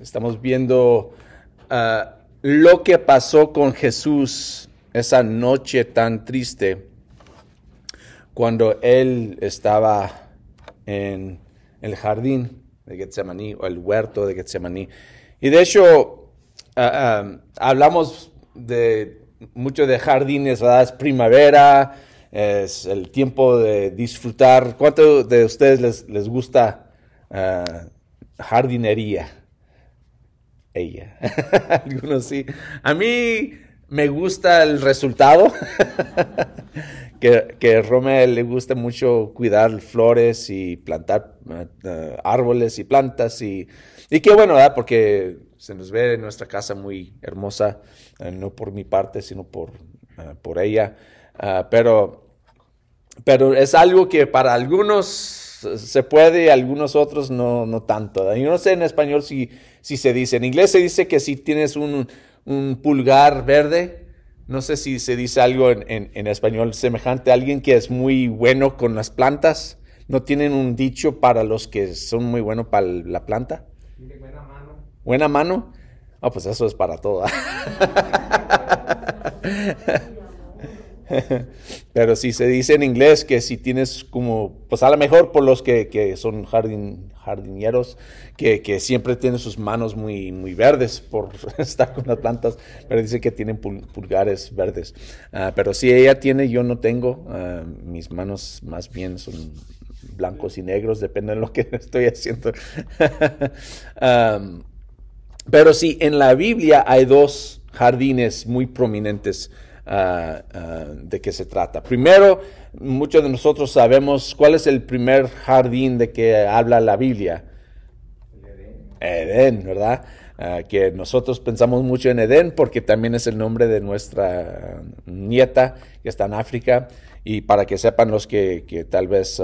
Estamos viendo ah, lo que pasó con Jesús esa noche tan triste cuando él estaba en el jardín de Getsemaní o el huerto de Getsemaní. Y de hecho, ah, ah, hablamos de mucho de jardines, ¿verdad? Es primavera, es el tiempo de disfrutar. ¿Cuánto de ustedes les, les gusta jardinería? Ella. Algunos sí. A mí me gusta el resultado. que, que a Rome le gusta mucho cuidar flores y plantar eh, árboles y plantas. Y, y qué bueno, ¿verdad? Porque se nos ve en nuestra casa muy hermosa, eh, no por mi parte, sino por, eh, por ella. Ah, pero, pero es algo que para algunos se puede, algunos otros no, no tanto. Yo no sé en español si, si se dice. En inglés se dice que si tienes un, pulgar verde, no sé si se dice algo en, español semejante a alguien que es muy bueno con las plantas. ¿No tienen un dicho para los que son muy buenos para la planta? Buena mano. ¿Buena mano? Ah, pues eso es para todo. Pero si se dice en inglés que si tienes como, pues a lo mejor por los que, son jardin, jardineros, que, siempre tienen sus manos muy, muy verdes por estar con las plantas, pero dice que tienen pulgares verdes. Ah, pero si ella tiene, yo no tengo. Ah, mis manos más bien son blancos y negros, depende de lo que estoy haciendo. pero sí, en la Biblia hay dos jardines muy prominentes Ah, ah, de qué se trata. Primero, muchos de nosotros sabemos cuál es el primer jardín de que habla la Biblia. Edén, ¿verdad? Ah, que nosotros pensamos mucho en Edén porque también es el nombre de nuestra nieta que está en África y para que sepan los que, tal vez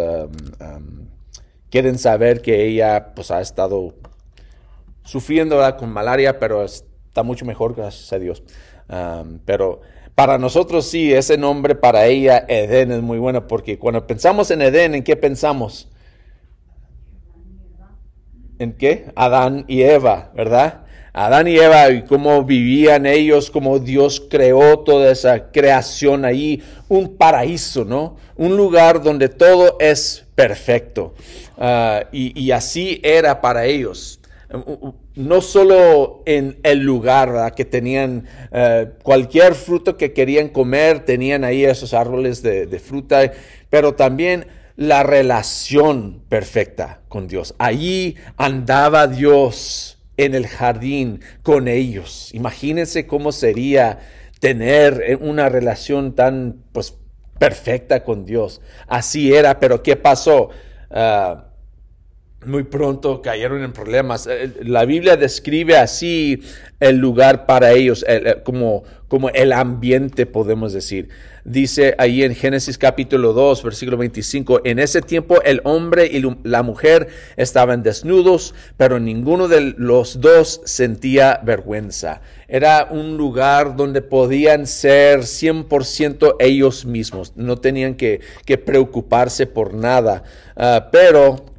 quieren saber que ella pues ha estado sufriendo con malaria, pero está mucho mejor, gracias a Dios. pero para nosotros sí, ese nombre para ella, Edén, es muy bueno, porque cuando pensamos en Edén, ¿en qué pensamos? ¿En qué? Adán y Eva, ¿verdad? Adán y Eva y cómo vivían ellos, cómo Dios creó toda esa creación ahí, un paraíso, ¿no? Un lugar donde todo es perfecto. Ah, y, así era para ellos no solo en el lugar, que tenían eh, cualquier fruto que querían comer, tenían ahí esos árboles de, fruta, pero también la relación perfecta con Dios. Allí andaba Dios en el jardín con ellos. Imagínense cómo sería tener una relación tan pues perfecta con Dios. Así era, pero ¿qué pasó? Ah, muy pronto cayeron en problemas. Eh, la Biblia describe así el lugar para ellos, como, como el ambiente, podemos decir. Dice ahí en Génesis capítulo 2, versículo 25, en ese tiempo el hombre y la mujer estaban desnudos, pero ninguno de los dos sentía vergüenza. Era un lugar donde podían ser 100% ellos mismos, no tenían que, preocuparse por nada. Ah, pero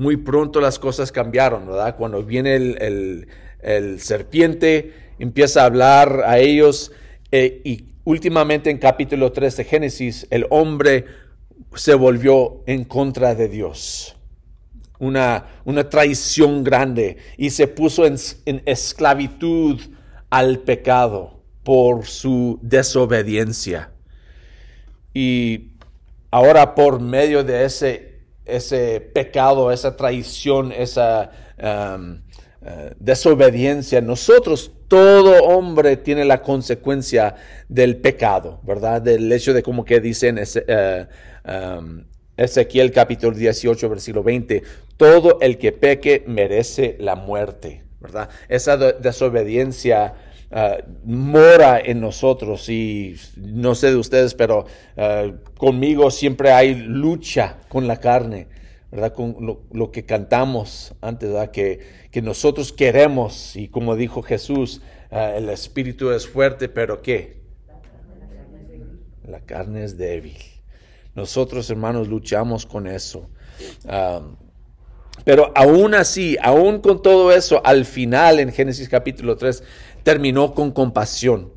muy pronto las cosas cambiaron, ¿verdad? Cuando viene el, serpiente, empieza a hablar a ellos eh, y últimamente en capítulo 3 de Génesis, el hombre se volvió en contra de Dios. Una, una traición grande y se puso en, en esclavitud al pecado por su desobediencia. Y ahora por medio de ese ese pecado, esa traición, esa um, uh, desobediencia. Nosotros, todo hombre tiene la consecuencia del pecado, ¿verdad? Del hecho de como que dicen ese, uh, um, Ezequiel capítulo 18, versículo 20, todo el que peque merece la muerte, ¿verdad? Esa desobediencia Uh, mora en nosotros y no sé de ustedes, pero uh, conmigo siempre hay lucha con la carne, ¿verdad? Con lo, que cantamos antes, ¿verdad? Que, que, nosotros queremos y como dijo Jesús, uh, el espíritu es fuerte, pero ¿qué? La carne es débil. Nosotros, hermanos, luchamos con eso. Pero aún así, aún con todo eso, al final en Génesis capítulo 3, terminó con compasión.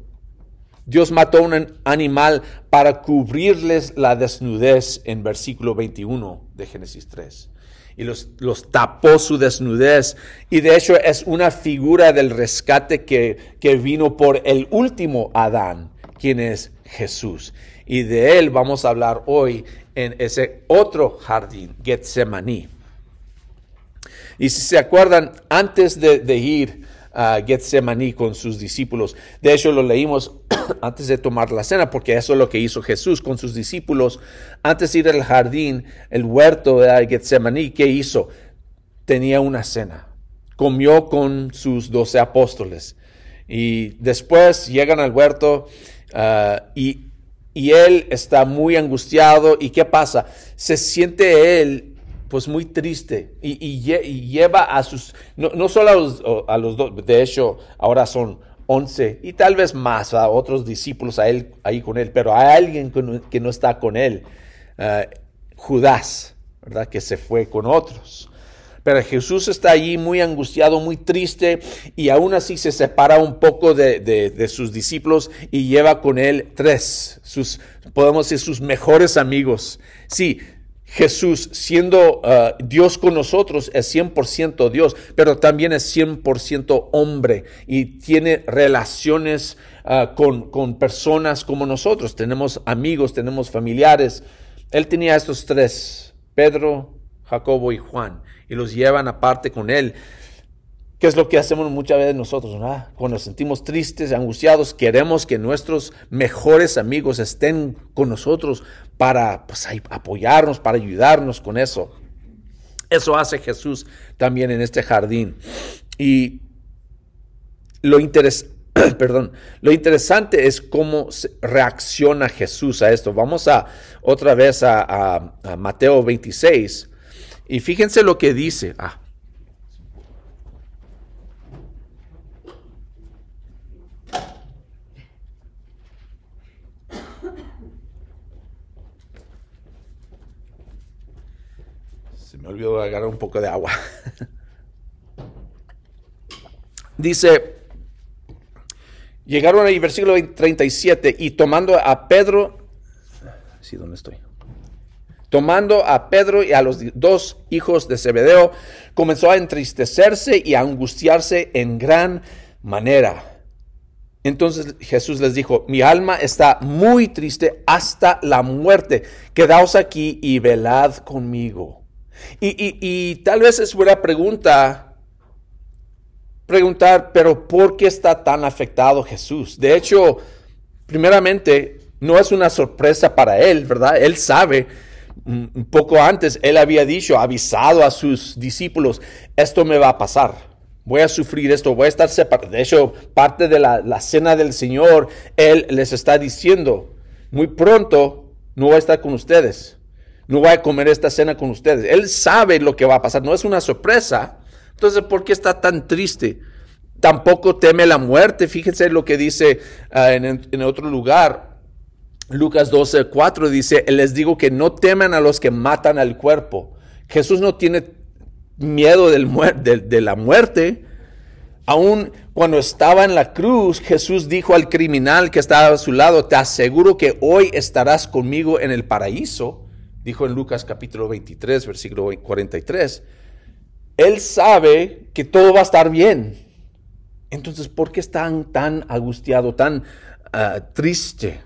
Dios mató un animal para cubrirles la desnudez en versículo 21 de Génesis 3. Y los, los, tapó su desnudez. Y de hecho es una figura del rescate que, que vino por el último Adán, quien es Jesús. Y de él vamos a hablar hoy en ese otro jardín, Getsemaní. Y si se acuerdan, antes de, ir a Getsemaní con sus discípulos, de hecho lo leímos antes de tomar la cena, porque eso es lo que hizo Jesús con sus discípulos. Antes de ir al jardín, el huerto de Getsemaní, ¿qué hizo? Tenía una cena. Comió con sus doce apóstoles. Y después llegan al huerto ah, y, y él está muy angustiado. ¿Y qué pasa? Se siente él pues muy triste y, lleva a sus, no, solo a los, a dos, de hecho ahora son once y tal vez más a otros discípulos a él, ahí con él, pero hay alguien que no, está con él, uh, Judas, ¿verdad? Que se fue con otros. Pero Jesús está allí muy angustiado, muy triste, y aún así se separa un poco de, de, sus discípulos y lleva con él tres, sus, podemos decir, sus mejores amigos. Sí, Jesús, siendo uh, Dios con nosotros, es 100% Dios, pero también es 100% hombre y tiene relaciones uh, con, con, personas como nosotros. Tenemos amigos, tenemos familiares. Él tenía estos tres, Pedro, Jacobo y Juan, y los llevan aparte con él. ¿Qué es lo que hacemos muchas veces nosotros? Cuando nos sentimos tristes, angustiados, queremos que nuestros mejores amigos estén con nosotros para pues, apoyarnos, para ayudarnos con eso. Eso hace Jesús también en este jardín. Y lo, perdón, lo interesante es cómo reacciona Jesús a esto. Vamos a otra vez a, a Mateo 26 y fíjense lo que dice. Ah, me olvidó agarrar un poco de agua. Dice, llegaron ahí, versículo 37, y tomando a Pedro, sí, ¿dónde estoy? Tomando a Pedro y a los dos hijos de Zebedeo, comenzó a entristecerse y a angustiarse en gran manera. Entonces Jesús les dijo, mi alma está muy triste hasta la muerte. Quedaos aquí y velad conmigo. Y, tal vez es buena pregunta preguntar, pero ¿por qué está tan afectado Jesús? De hecho, primeramente, no es una sorpresa para él, ¿verdad? Él sabe, un poco antes, él había dicho, avisado a sus discípulos, esto me va a pasar, voy a sufrir esto, voy a estar separado. De hecho, parte de la, la cena del Señor, él les está diciendo, muy pronto no voy a estar con ustedes no voy a comer esta cena con ustedes. Él sabe lo que va a pasar, no es una sorpresa. Entonces, ¿por qué está tan triste? Tampoco teme la muerte. Fíjense lo que dice ah, en, otro lugar. Lucas 12, 4 dice, les digo que no teman a los que matan al cuerpo. Jesús no tiene miedo del de la muerte. Aún cuando estaba en la cruz, Jesús dijo al criminal que estaba a su lado, te aseguro que hoy estarás conmigo en el paraíso dijo en Lucas capítulo 23, versículo 43, Él sabe que todo va a estar bien. Entonces, ¿por qué está tan angustiado, tan ah, triste?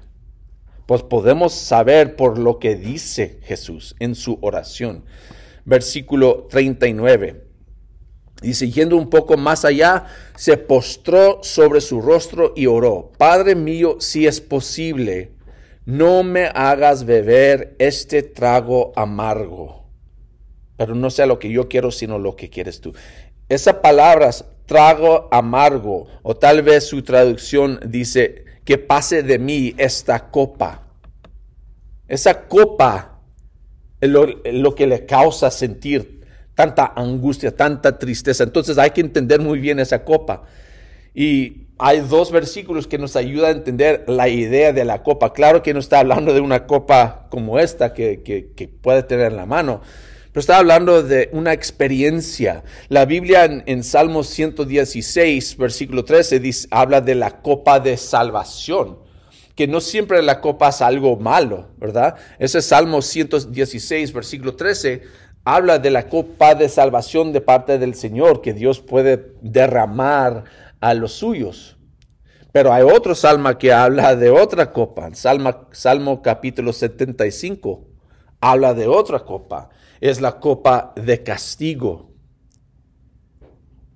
Pues podemos saber por lo que dice Jesús en su oración. Versículo 39. Dice, yendo un poco más allá, se postró sobre su rostro y oró, Padre mío, si es posible, no me hagas beber este trago amargo, pero no sea lo que yo quiero, sino lo que quieres tú. Esa palabra, trago amargo, o tal vez su traducción dice, que pase de mí esta copa. Esa copa es lo, lo que le causa sentir tanta angustia, tanta tristeza. Entonces hay que entender muy bien esa copa. Y hay dos versículos que nos ayudan a entender la idea de la copa. Claro que no está hablando de una copa como esta que, puede tener en la mano, pero está hablando de una experiencia. La Biblia en, en Salmos 116, versículo 13, dice, habla de la copa de salvación, que no siempre la copa es algo malo, ¿verdad? Ese Salmo 116, versículo 13, habla de la copa de salvación de parte del Señor, que Dios puede derramar a los suyos. Pero hay otro salmo que habla de otra copa. Salmo, salmo capítulo 75 habla de otra copa. Es la copa de castigo.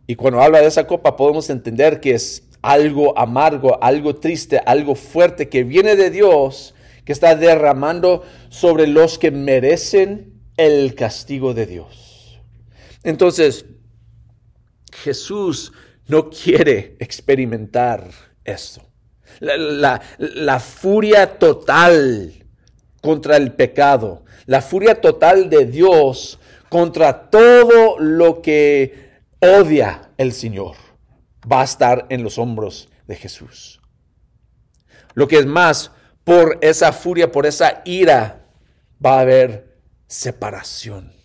Y cuando habla de esa copa podemos entender que es algo amargo, algo triste, algo fuerte que viene de Dios, que está derramando sobre los que merecen el castigo de Dios. Entonces, Jesús no quiere experimentar esto. La, furia total contra el pecado, la furia total de Dios contra todo lo que odia el Señor, va a estar en los hombros de Jesús. Lo que es más, por esa furia, por esa ira, va a haber separación.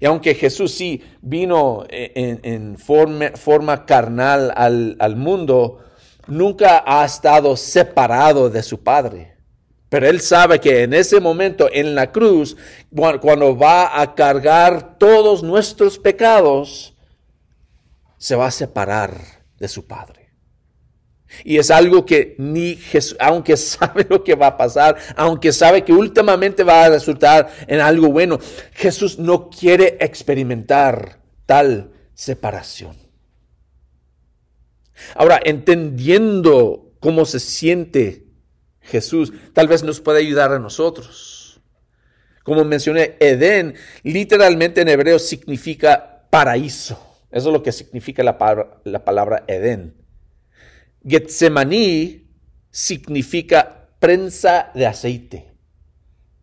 Y aunque Jesús sí vino en, forma, carnal al, mundo, nunca ha estado separado de su Padre. Pero Él sabe que en ese momento, en la cruz, cuando va a cargar todos nuestros pecados, se va a separar de su Padre. Y es algo que ni Jesús, aunque sabe lo que va a pasar, aunque sabe que últimamente va a resultar en algo bueno, Jesús no quiere experimentar tal separación. Ahora, entendiendo cómo se siente Jesús, tal vez nos puede ayudar a nosotros. Como mencioné, Edén literalmente en hebreo significa paraíso. Eso es lo que significa la palabra, la palabra Edén. Getsemaní significa prensa de aceite.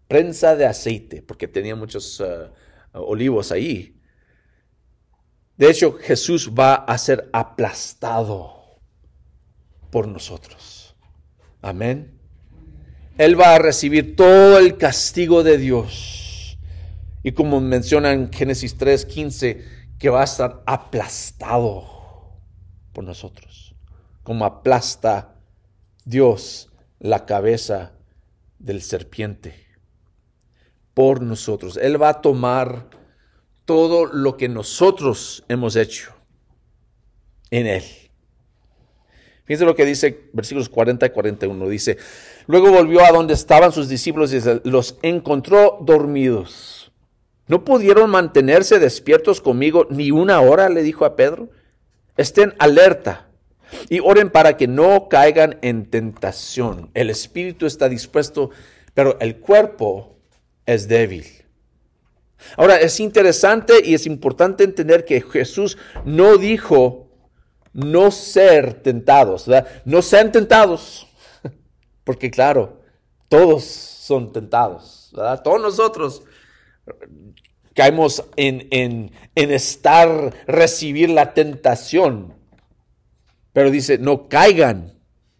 Prensa de aceite, porque tenía muchos uh, olivos ahí. De hecho, Jesús va a ser aplastado por nosotros. Amén. Él va a recibir todo el castigo de Dios. Y como menciona en Génesis 3:15, que va a estar aplastado por nosotros como aplasta Dios la cabeza del serpiente por nosotros. Él va a tomar todo lo que nosotros hemos hecho en Él. Fíjense lo que dice versículos 40 y 41. Dice, luego volvió a donde estaban sus discípulos y los encontró dormidos. ¿No pudieron mantenerse despiertos conmigo ni una hora? le dijo a Pedro. Estén alerta y oren para que no caigan en tentación. El espíritu está dispuesto, pero el cuerpo es débil. Ahora, es interesante y es importante entender que Jesús no dijo no ser tentados, No sean tentados, porque claro, todos son tentados, Todos nosotros caemos en, en, en estar, recibir la tentación. Pero dice, no caigan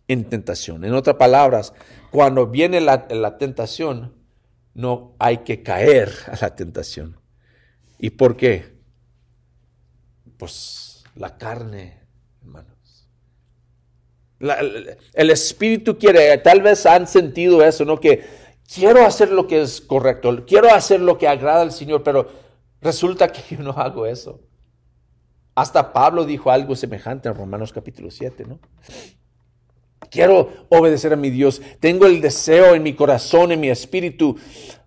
en tentación. En otras palabras, cuando viene la, tentación, no hay que caer a la tentación. ¿Y por qué? Pues la carne, hermanos. el espíritu quiere, tal vez han sentido eso, ¿no? Que quiero hacer lo que es correcto, quiero hacer lo que agrada al Señor, pero resulta que yo no hago eso. Hasta Pablo dijo algo semejante en Romanos capítulo 7, ¿no? Quiero obedecer a mi Dios. Tengo el deseo en mi corazón, en mi espíritu,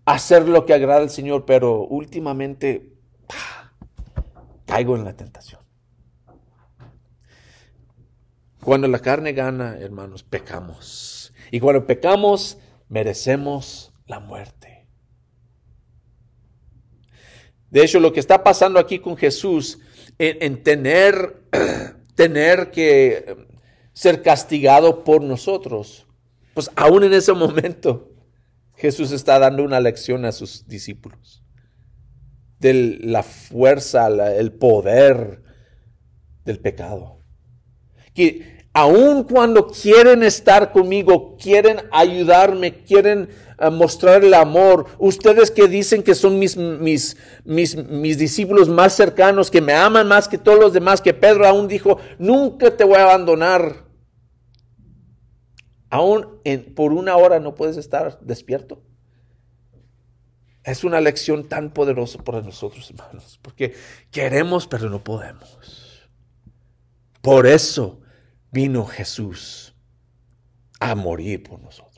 hacer lo que agrada al Señor, pero últimamente caigo en la tentación. Cuando la carne gana, hermanos, pecamos. Y cuando pecamos, merecemos la muerte. De hecho, lo que está pasando aquí con Jesús en, tener, tener que ser castigado por nosotros. Pues aún en ese momento Jesús está dando una lección a sus discípulos de la fuerza, el poder del pecado. Que aun cuando quieren estar conmigo, quieren ayudarme, quieren mostrar el amor, ustedes que dicen que son mis, mis, mis, mis, discípulos más cercanos, que me aman más que todos los demás, que Pedro aún dijo, nunca te voy a abandonar. Aún por una hora no puedes estar despierto. Es una lección tan poderosa para nosotros, hermanos, porque queremos, pero no podemos. Por eso vino Jesús a morir por nosotros.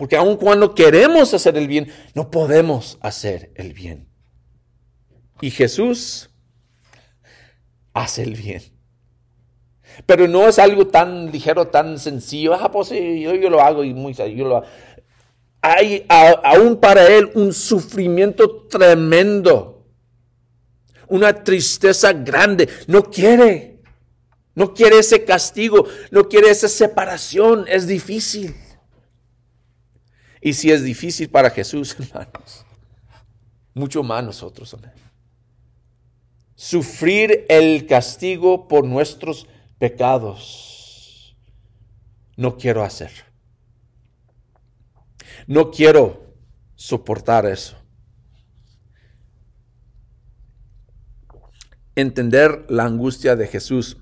Porque aun cuando queremos hacer el bien, no podemos hacer el bien. Y Jesús hace el bien. Pero no es algo tan ligero, tan sencillo. Ah, pues yo, yo lo hago y muy yo lo Hay aún para él un sufrimiento tremendo. Una tristeza grande. No quiere. No quiere ese castigo, no quiere esa separación, es difícil. Y si es difícil para Jesús, hermanos, mucho más nosotros, Sufrir el castigo por nuestros pecados. No quiero hacer. No quiero soportar eso. Entender la angustia de Jesús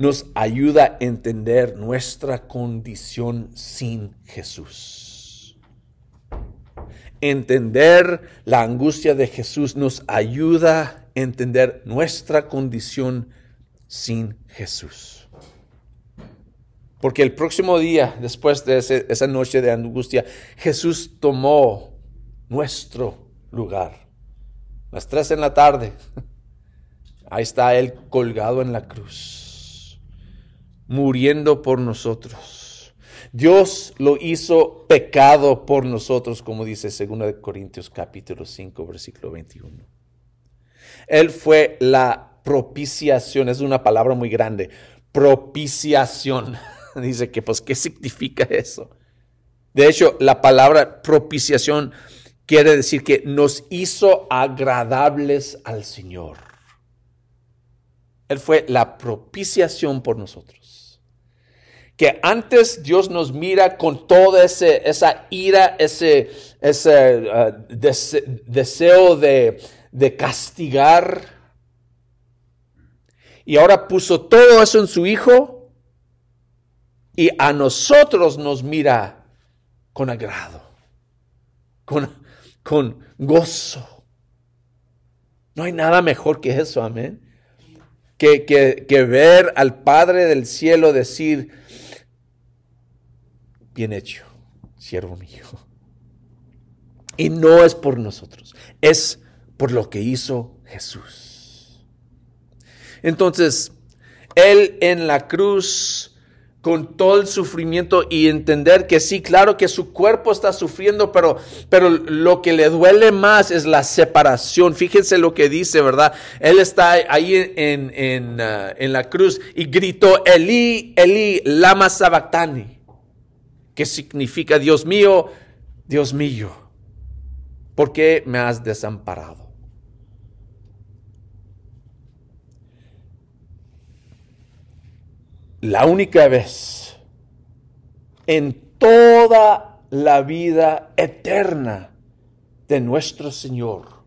nos ayuda a entender nuestra condición sin Jesús. Entender la angustia de Jesús nos ayuda a entender nuestra condición sin Jesús. Porque el próximo día, después de esa noche de angustia, Jesús tomó nuestro lugar. Las tres en la tarde, ahí está Él colgado en la cruz muriendo por nosotros. Dios lo hizo pecado por nosotros, como dice 2 Corintios capítulo 5, versículo 21. Él fue la propiciación, es una palabra muy grande, propiciación. Dice que, pues, ¿qué significa eso? De hecho, la palabra propiciación quiere decir que nos hizo agradables al Señor. Él fue la propiciación por nosotros que antes Dios nos mira con toda esa ira, ese, ese uh, deseo de, castigar. Y ahora puso todo eso en su Hijo y a nosotros nos mira con agrado, con gozo. No hay nada mejor que eso, amén. Que, que, que ver al Padre del cielo decir, bien hecho, siervo mío. Y no es por nosotros, es por lo que hizo Jesús. Entonces, Él en la cruz, con todo el sufrimiento y entender que sí, claro que su cuerpo está sufriendo, pero, pero lo que le duele más es la separación. Fíjense lo que dice, ¿verdad? Él está ahí en, en, en la cruz y gritó, Eli, Eli, lama sabactani ¿Qué significa Dios mío, Dios mío? ¿Por qué me has desamparado? La única vez en toda la vida eterna de nuestro Señor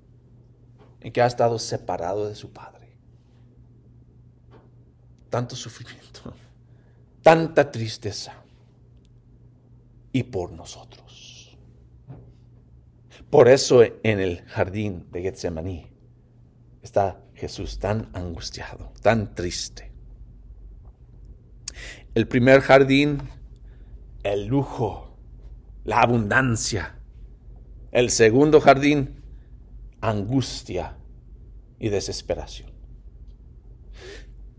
en que ha estado separado de su Padre. Tanto sufrimiento, tanta tristeza y por nosotros. Por eso en el jardín de Getsemaní está Jesús tan angustiado, tan triste. El primer jardín, el lujo, la abundancia. El segundo jardín, angustia y desesperación.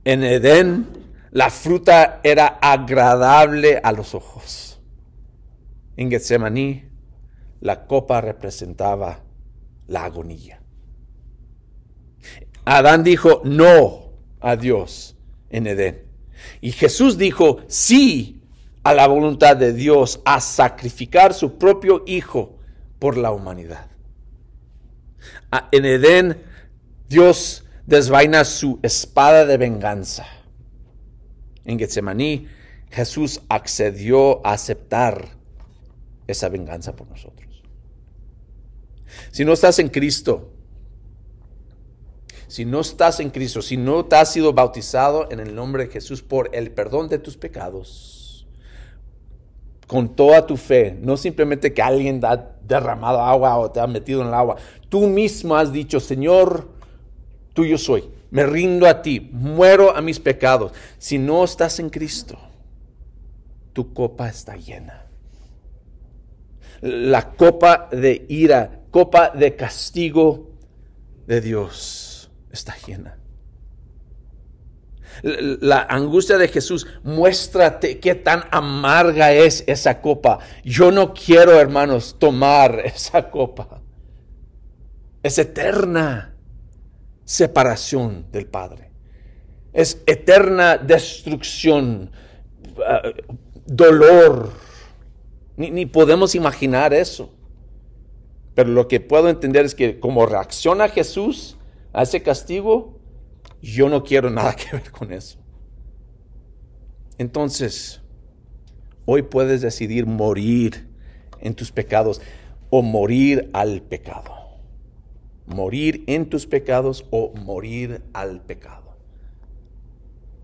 En Edén, la fruta era agradable a los ojos. En Getsemaní, la copa representaba la agonía. Adán dijo no a Dios en Edén. Y Jesús dijo sí a la voluntad de Dios a sacrificar su propio Hijo por la humanidad. En Edén, Dios desvaina su espada de venganza en Getsemaní, Jesús accedió a aceptar esa venganza por nosotros. Si no estás en Cristo, si no estás en Cristo, si no te has sido bautizado en el nombre de Jesús por el perdón de tus pecados, con toda tu fe, no simplemente que alguien te ha derramado agua o te ha metido en el agua, tú mismo has dicho, Señor, tuyo soy, me rindo a ti, muero a mis pecados. Si no estás en Cristo, tu copa está llena. La copa de ira, copa de castigo de Dios está llena. La angustia de Jesús, muéstrate qué tan amarga es esa copa. Yo no quiero, hermanos, tomar esa copa. Es eterna separación del Padre. Es eterna destrucción, uh, dolor. Ni, ni, podemos imaginar eso. Pero lo que puedo entender es que como reacciona Jesús a ese castigo, yo no quiero nada que ver con eso. Entonces, hoy puedes decidir morir en tus pecados o morir al pecado morir en tus pecados o morir al pecado.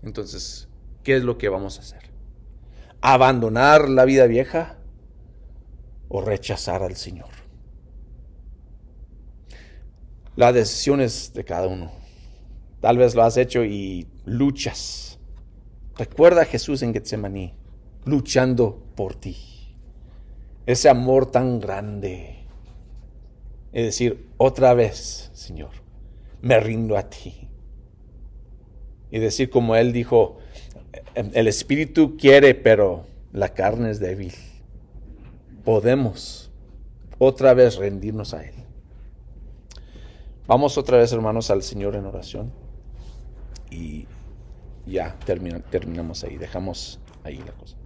Entonces, ¿qué es lo que vamos a hacer? ¿Abandonar la vida vieja o rechazar al Señor? La decisión es de cada uno. Tal vez lo has hecho y luchas. Recuerda a Jesús en Getsemaní, luchando por ti. Ese amor tan grande es decir, otra vez, Señor, me rindo a ti. Y decir como Él dijo, el Espíritu quiere, pero la carne es débil. Podemos otra vez rendirnos a Él. Vamos otra vez, hermanos, al Señor en oración. Y ya terminamos ahí, dejamos ahí la cosa.